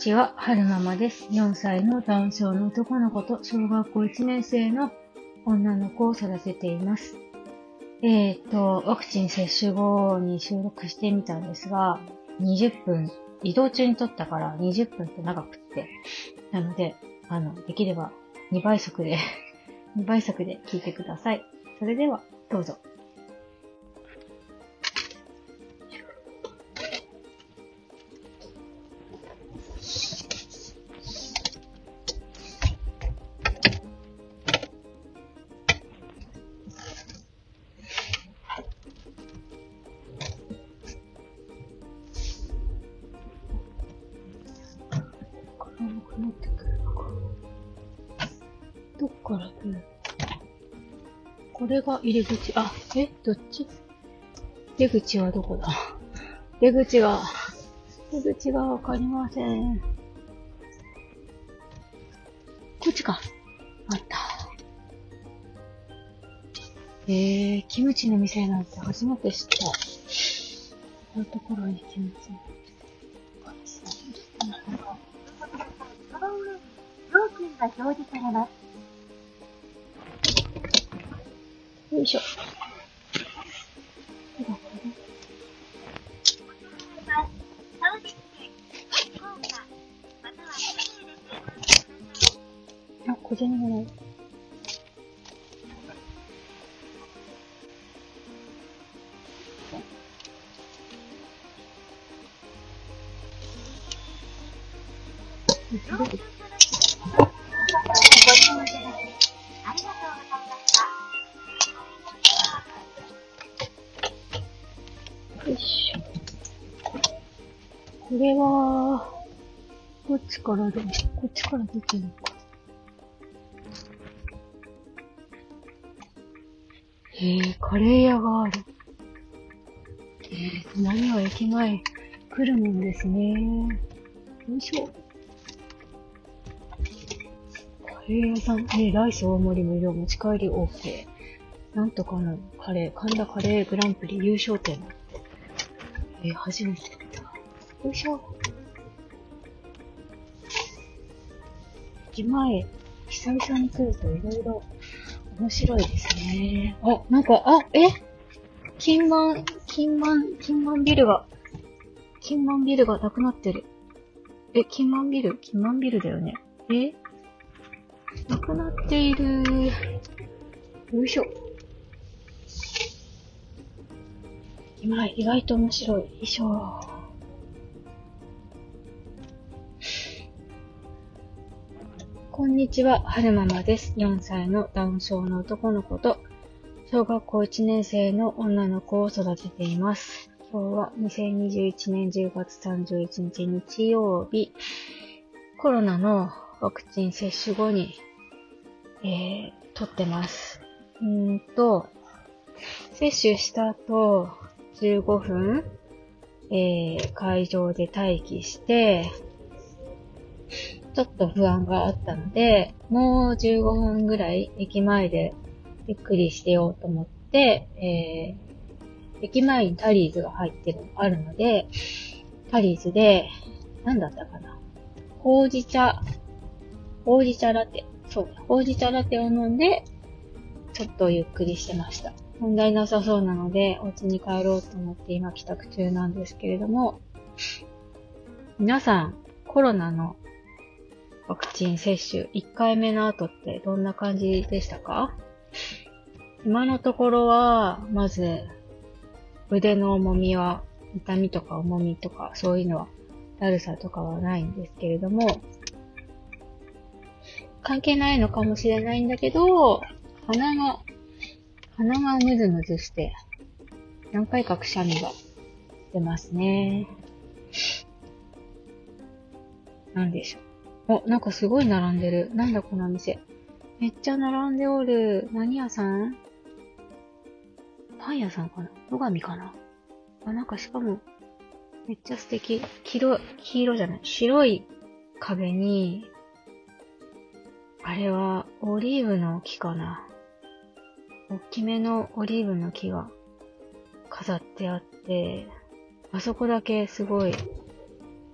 ちは、はるままです。4歳のダウン症の男の子と小学校1年生の女の子を育てています。えっ、と、ワクチン接種後に収録してみたんですが、20分、移動中に撮ったから20分って長くって。なので、あの、できれば2倍速で、2倍速で聞いてください。それでは、どうぞ。これが入り口。あ、えどっち？出口はどこだ？出口が、出口がわかりません。こっちか。あった。えー、キムチの店なんて初めて知った。こういうところにキムチ。その上に料金が表示されます。よいよいしょ。これは、こっちからで、こっちから出てるのか。へえ、カレー屋がある。えー、何は駅前来るもんですね。よいしょ。カレー屋さん、えー、ライス大盛り無料持ち帰り OK。なんとかのカレー、神田カレーグランプリ優勝店。え、初めて見た。よいしょ。駅前、久々に来るといろいろ面白いですね。あ、なんか、あ、え？金満、金満、金満ビルが、金満ビルがなくなってる。え、金満ビル？金満ビルだよね。え？なくなっている。よいしょ。今、意外と面白い。よいしょ。こんにちは、はるままです。4歳のダウン症の男の子と、小学校1年生の女の子を育てています。今日は2021年10月31日日曜日、コロナのワクチン接種後に、えー、撮ってます。うーんと、接種した後、15分、えー、会場で待機して、ちょっと不安があったので、もう15分ぐらい駅前でゆっくりしてようと思って、えー、駅前にタリーズが入ってる、あるので、タリーズで、なんだったかな。ほうじ茶、ほうじ茶ラテ。そう、ほうじ茶ラテを飲んで、ちょっとゆっくりしてました。問題なさそうなので、お家に帰ろうと思って今帰宅中なんですけれども、皆さん、コロナのワクチン接種1回目の後ってどんな感じでしたか？今のところは、まず、腕の重みは、痛みとか重みとか、そういうのは、だるさとかはないんですけれども、関係ないのかもしれないんだけど、鼻が、鼻がムズムズして、何回かくしゃみが出ますね。なんでしょう。お、なんかすごい並んでる。なんだこの店。めっちゃ並んでおる。何屋さん？パン屋さんかな？野上かな？あ、なんかしかも、めっちゃ素敵。黄色、黄色じゃない。白い壁に、あれはオリーブの木かな大きめのオリーブの木が飾ってあって、あそこだけすごい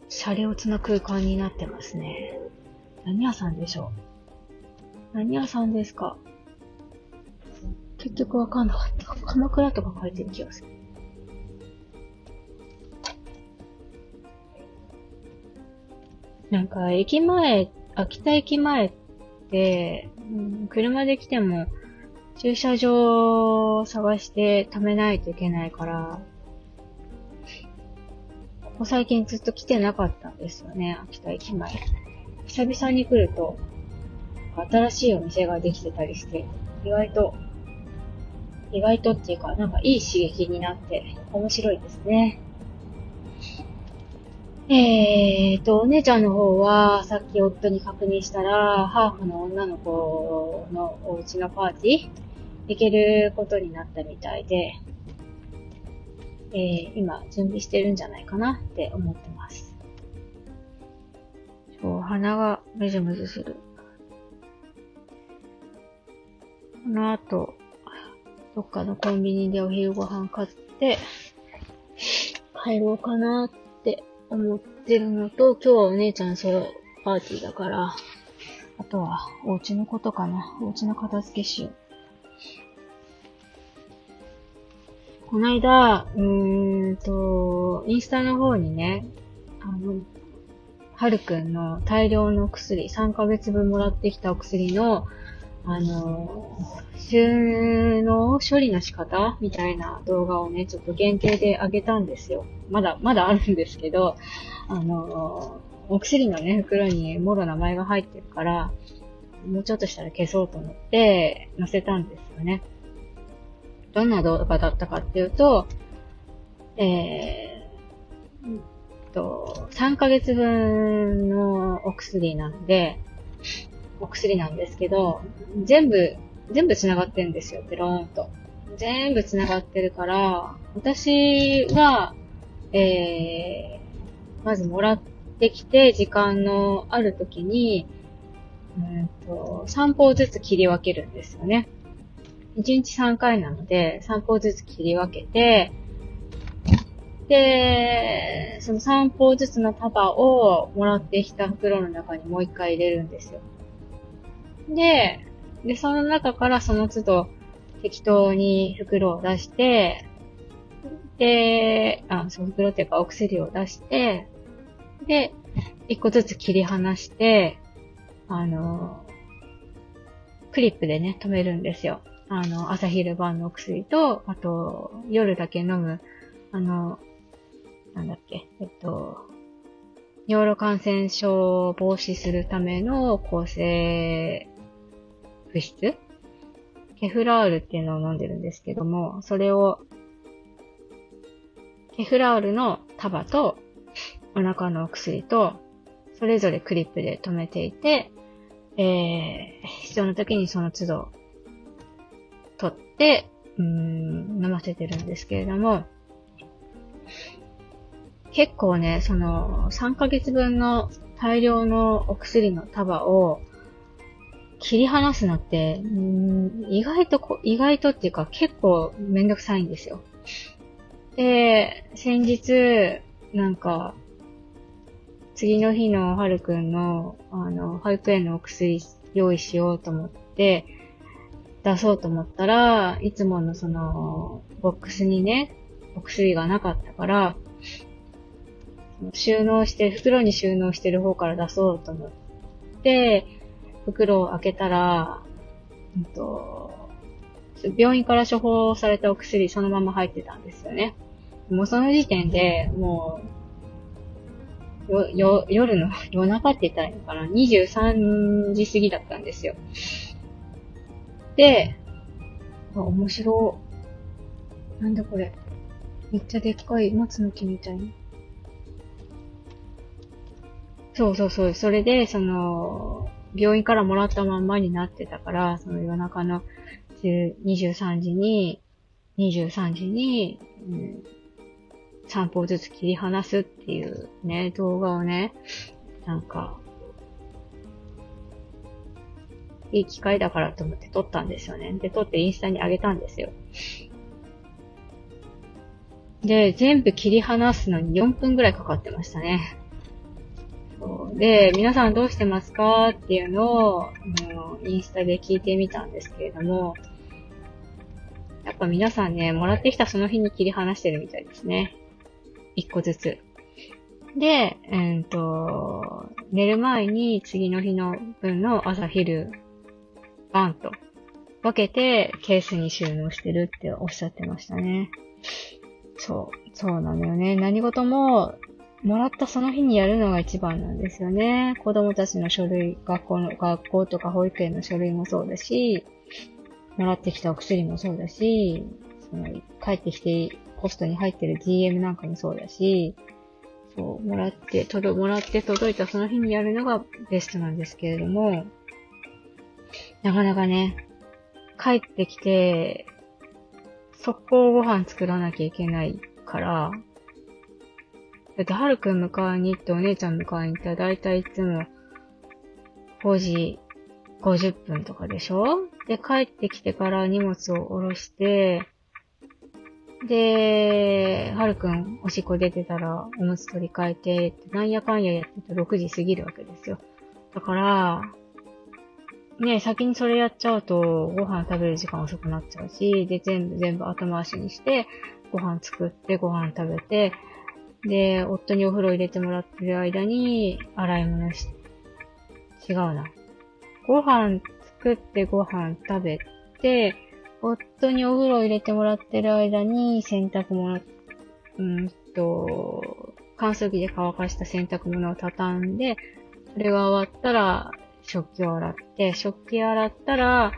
シャレオツな空間になってますね。何屋さんでしょう？何屋さんですか？結局わかんなかった。鎌倉とか書いてる気がする。なんか、駅前、秋田駅前って、うん車で来ても、駐車場を探して貯めないといけないから、ここ最近ずっと来てなかったんですよね、秋田駅前。久々に来ると、新しいお店ができてたりして、意外と、意外とっていうか、なんかいい刺激になって、面白いですね。えーと、お姉ちゃんの方は、さっき夫に確認したら、ハーフの女の子のお家のパーティー行けることになったみたいで、えー、今、準備してるんじゃないかなって思ってます。そう、鼻がムズムズする。この後、どっかのコンビニでお昼ご飯買って、帰ろうかなって思ってるのと、今日はお姉ちゃんソロパーティーだから、あとはお家のことかな。お家の片付けしよう。この間、うーんと、インスタの方にね、あの、はるくんの大量の薬、3ヶ月分もらってきたお薬の、あの、収納処理の仕方みたいな動画をね、ちょっと限定で上げたんですよ。まだ、まだあるんですけど、あの、お薬のね、袋にもろ名前が入ってるから、もうちょっとしたら消そうと思って載せたんですよね。どんな動画だったかっていうと、えー、うんと、3ヶ月分のお薬なんで、お薬なんですけど、全部、全部繋がってるんですよ、ペローンと。全部繋がってるから、私は、えー、まずもらってきて、時間のある時に、うんと、3歩ずつ切り分けるんですよね。1日3回なので、3歩ずつ切り分けて、で、その3歩ずつの束をもらってきた袋の中にもう一回入れるんですよ。で、で、その中からその都度適当に袋を出して、で、あ、その袋っていうかお薬を出して、で、一個ずつ切り離して、あの、クリップでね、止めるんですよ。あの、朝昼晩のお薬と、あと、夜だけ飲む、あの、なんだっけ、えっと、尿路感染症を防止するための抗生物質ケフラールっていうのを飲んでるんですけども、それを、ケフラールの束と、お腹のお薬と、それぞれクリップで止めていて、えー、必要な時にその都度、うーん、飲ませてるんですけれども、結構ね、その、3ヶ月分の大量のお薬の束を切り離すのって、意外とこ、意外とっていうか結構めんどくさいんですよ。で、先日、なんか、次の日のはるくんの、あの、保育園のお薬用意しようと思って、出そうと思ったら、いつものその、ボックスにね、お薬がなかったから、収納して、袋に収納してる方から出そうと思って、袋を開けたら、うんと、病院から処方されたお薬そのまま入ってたんですよね。もうその時点で、もう、よ、よ、夜の、夜中って言ったらいいのかな ?23 時過ぎだったんですよ。で、あ面白。なんだこれ。めっちゃでっかい松の木みたいな。そうそうそう。それで、その、病院からもらったまんまになってたから、その夜中の23時に、23時に、うん、3歩ずつ切り離すっていうね、動画をね、なんか、いい機会だからと思って撮ったんですよね。で、撮ってインスタに上げたんですよ。で、全部切り離すのに4分ぐらいかかってましたね。で、皆さんどうしてますかっていうのを、あの、インスタで聞いてみたんですけれども、やっぱ皆さんね、もらってきたその日に切り離してるみたいですね。一個ずつ。で、えっ、と、寝る前に次の日の分の朝昼、晩と分けてケースに収納してるっておっしゃってましたね。そう、そうなんだよね。何事も、もらったその日にやるのが一番なんですよね。子供たちの書類、学校の、学校とか保育園の書類もそうだし、もらってきたお薬もそうだし、その、帰ってきてポストに入ってる DM なんかもそうだし、そう、もらって、届、もらって届いたその日にやるのがベストなんですけれども、なかなかね、帰ってきて、速攻ご飯作らなきゃいけないから、だって、はるくん迎えに行ってお姉ちゃん迎えに行ったらだいたいいつも5時50分とかでしょ？で、帰ってきてから荷物を下ろして、で、はるくんおしっこ出てたらおむつ取り替えて、なんやかんややってたら6時過ぎるわけですよ。だから、ね先にそれやっちゃうと、ご飯食べる時間遅くなっちゃうし、で、全部全部後回しにして、ご飯作って、ご飯食べて、で、夫にお風呂入れてもらってる間に、洗い物し、違うな。ご飯作ってご飯食べて、夫にお風呂入れてもらってる間に洗濯物、うんと、乾燥機で乾かした洗濯物を畳んで、それが終わったら食器を洗って、食器洗ったら、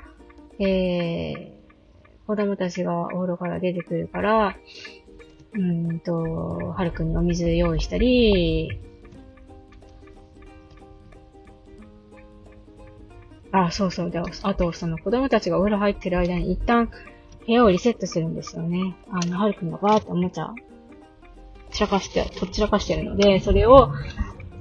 えー、子供たちがお風呂から出てくるから、うんと、はるくんにお水用意したり、あ、そうそう。で、あと、その子供たちがお風呂入ってる間に一旦部屋をリセットするんですよね。あの、はるくんがバーっておもちゃ、散らかして、こっちらかしてるので、それを、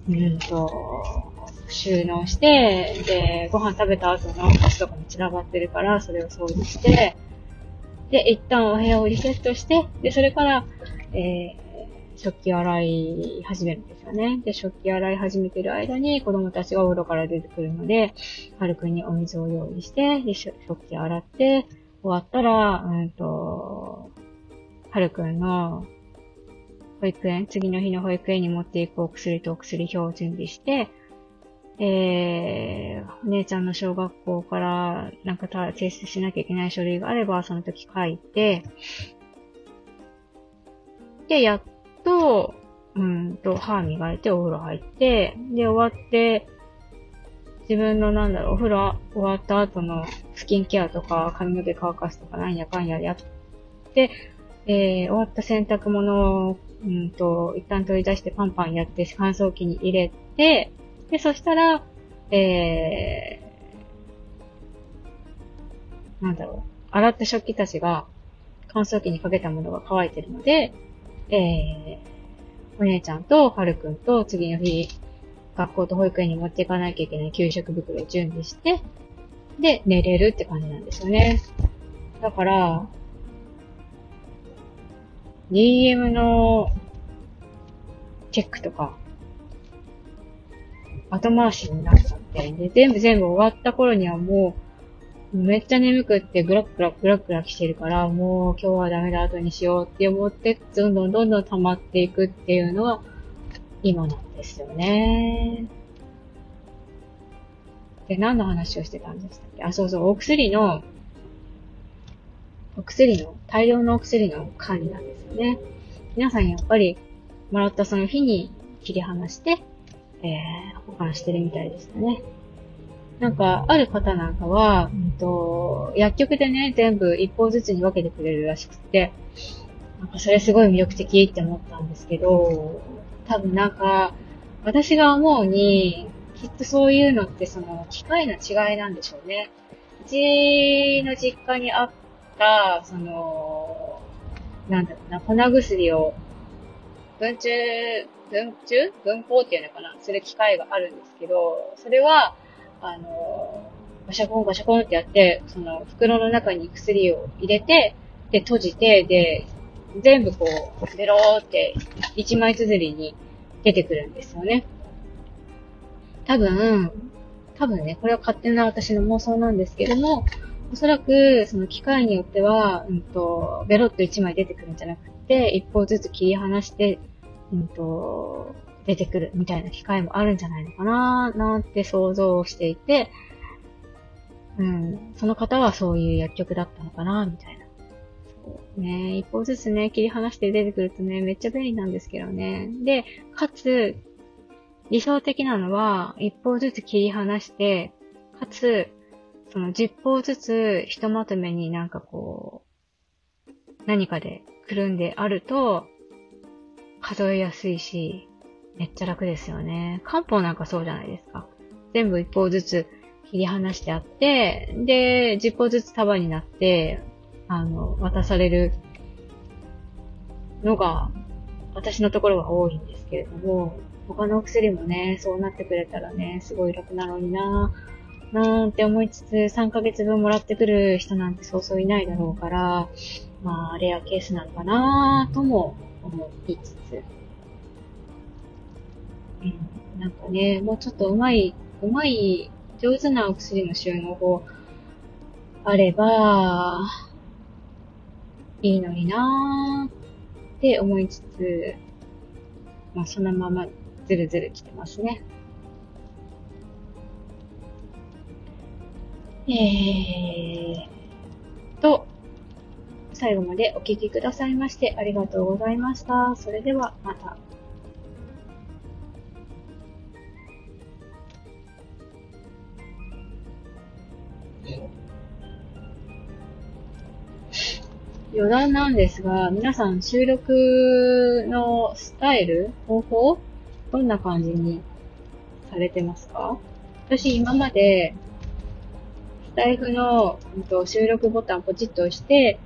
うんと、収納して、で、ご飯食べた後のお菓子とかも散らばってるから、それを掃除して、で、一旦お部屋をリセットして、で、それから、えー、食器洗い始めるんですよね。で、食器洗い始めてる間に子供たちがお風呂から出てくるので、はるくんにお水を用意して、で、食器洗って、終わったら、うんと、はるくんの保育園、次の日の保育園に持っていくお薬とお薬表を準備して、えー、姉ちゃんの小学校からなんか提出しなきゃいけない書類があれば、その時書いて、で、やっと、うんと、歯磨いてお風呂入って、で、終わって、自分のなんだろう、お風呂終わった後のスキンケアとか髪の毛乾かすとかなんやかんややって、えー、終わった洗濯物を、うんと、一旦取り出してパンパンやって乾燥機に入れて、で、そしたら、えー、なんだろう、洗った食器たちが乾燥機にかけたものが乾いてるので、えー、お姉ちゃんとはるくんと次の日、学校と保育園に持っていかなきゃいけない給食袋を準備して、で、寝れるって感じなんですよね。だから、DM のチェックとか、後回しになっちゃって、で、全部全部終わった頃にはもう、めっちゃ眠くってグラグラグラグラ来てるから、もう今日はダメだ後にしようって思って、どんどんどんどん溜まっていくっていうのは、今なんですよね。で、何の話をしてたんでしたっけあ、そうそう、お薬の、お薬の、大量のお薬の管理なんですよね。皆さんやっぱり、もらったその日に切り離して、えー、保管してるみたいですね。なんか、ある方なんかは、うんと、薬局でね、全部一方ずつに分けてくれるらしくて、なんかそれすごい魅力的って思ったんですけど、多分なんか、私が思うに、きっとそういうのってその、機械の違いなんでしょうね。うちの実家にあった、その、なんだろうな、粉薬を、文中分中分法っていうのかな？する機会があるんですけど、それは、あの、ガシャコンガシャコンってやって、その袋の中に薬を入れて、で、閉じて、で、全部こう、ベローって一枚綴りに出てくるんですよね。多分、多分ね、これは勝手な私の妄想なんですけども、おそらく、その機械によっては、うんと、ベロッと1枚出てくるんじゃなくて、一方ずつ切り離して、うんと、出てくるみたいな機会もあるんじゃないのかななんて想像をしていて、うん、その方はそういう薬局だったのかなみたいな。そうね、一方ずつね、切り離して出てくるとね、めっちゃ便利なんですけどね。で、かつ、理想的なのは、一方ずつ切り離して、かつ、その10方ずつひとまとめになんかこう、何かでくるんであると、数えやすいし、めっちゃ楽ですよね。漢方なんかそうじゃないですか。全部一方ずつ切り離してあって、で、10方ずつ束になって、あの、渡されるのが、私のところは多いんですけれども、他のお薬もね、そうなってくれたらね、すごい楽なのになぁなんて思いつつ、3ヶ月分もらってくる人なんてそうそういないだろうから、まあ、レアケースなのかなぁとも思いつつ、うん、なんかね、もうちょっとうまい、うまい、上手なお薬の収納法あれば、いいのになーって思いつつ、まあそのままずるずる来てますね。えーと、最後までお聞きくださいましてありがとうございました。それではまた。余談なんですが、皆さん収録のスタイル方法どんな感じにされてますか？私今まで、スタイフの、うん、と収録ボタンポチッと押して、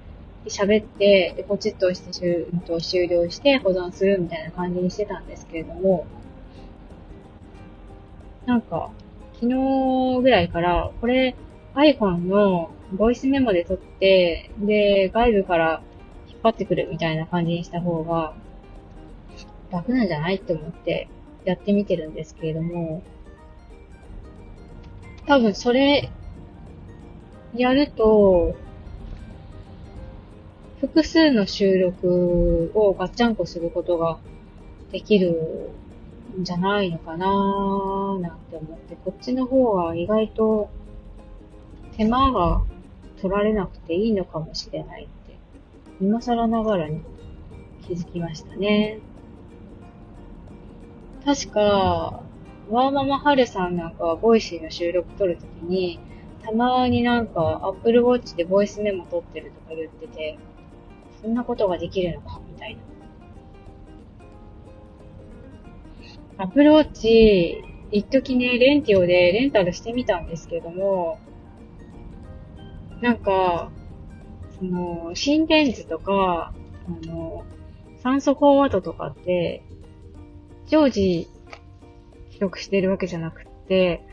喋って、でポチッと押して、うん、と終了して保存するみたいな感じにしてたんですけれども、なんか、昨日ぐらいから、これ iPhone のボイスメモで撮って、で、外部から引っ張ってくるみたいな感じにした方が楽なんじゃないって思ってやってみてるんですけれども、多分それやると、複数の収録をガッチャンコすることができるんじゃないのかなーなんて思って、こっちの方が意外と手間が取られなくていいのかもしれないって、今更ながらに気づきましたね。確か、ワーママはるさんなんかはボイシーの収録撮るときに、たまになんかアップルウォッチでボイスメモ撮ってるとか言ってて、そんなことができるのかみたいな。アップルウォッチ、一時ね、レンティオでレンタルしてみたんですけども、なんか、その、心電図とか、あの、酸素飽和度とかって、常時記録してるわけじゃなくって、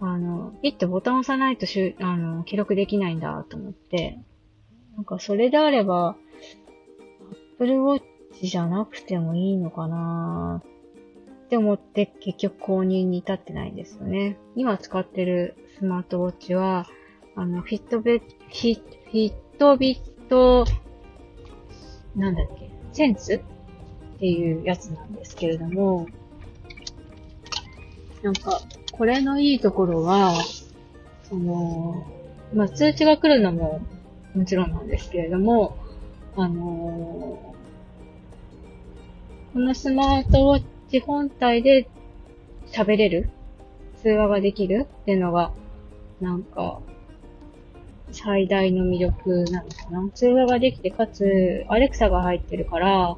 あの、ピッとボタンを押さないとしゅ、あの、記録できないんだと思って、なんかそれであれば、Apple Watch じゃなくてもいいのかなって思って結局購入に至ってないんですよね。今使ってるスマートウォッチは、あの、フィットベ、フィフィットビット、なんだっけ、センスっていうやつなんですけれども、なんか、これのいいところは、その、まあ、通知が来るのももちろんなんですけれども、あのこのスマートウォッチ本体で喋れる？通話ができるっていうのが、なんか、最大の魅力なのかな？通話ができて、かつ、アレクサが入ってるから、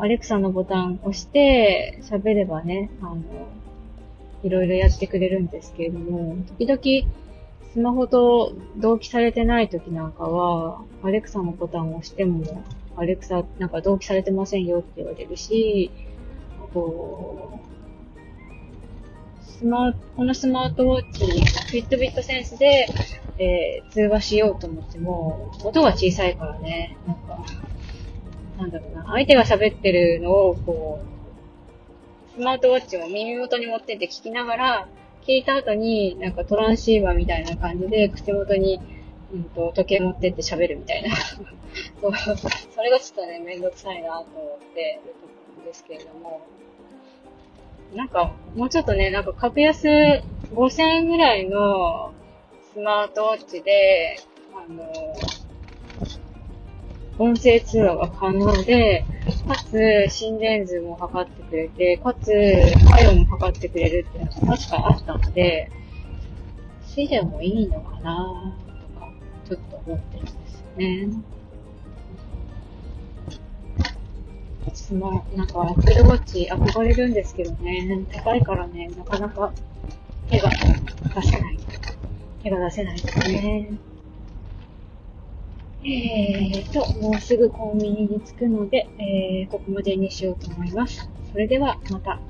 アレクサのボタンを押して喋ればね、あの、いろいろやってくれるんですけれども、時々スマホと同期されてない時なんかは、アレクサのボタンを押しても、アレクサなんか同期されてませんよって言われるし、あと、スマこのスマートウォッチに、フィットビットセンスで、えー、通話しようと思っても、音が小さいからね、なんか、なんだろうな、相手が喋ってるのを、こう、スマートウォッチも耳元に持ってって聞きながら、聞いた後に、なんかトランシーバーみたいな感じで、口元に、うんと、時計持ってって喋るみたいな。そう、それがちょっとね、めんどくさいなと思ってるとですけれども。なんか、もうちょっとね、なんか格安5000円ぐらいのスマートウォッチで、あの、音声通話が可能で、かつ心電図も測ってくれて、かつ体温も測ってくれるっていうのが確かあったので、死でもいいのかなとか、ちょっと思ってるんですよね。スマ、なんか、アップルウォッチ憧れるんですけどね、高いからね、なかなか手が出せない。手が出せないですね。えーと、もうすぐコンビニに着くので、えー、ここまでにしようと思います。それでは、また。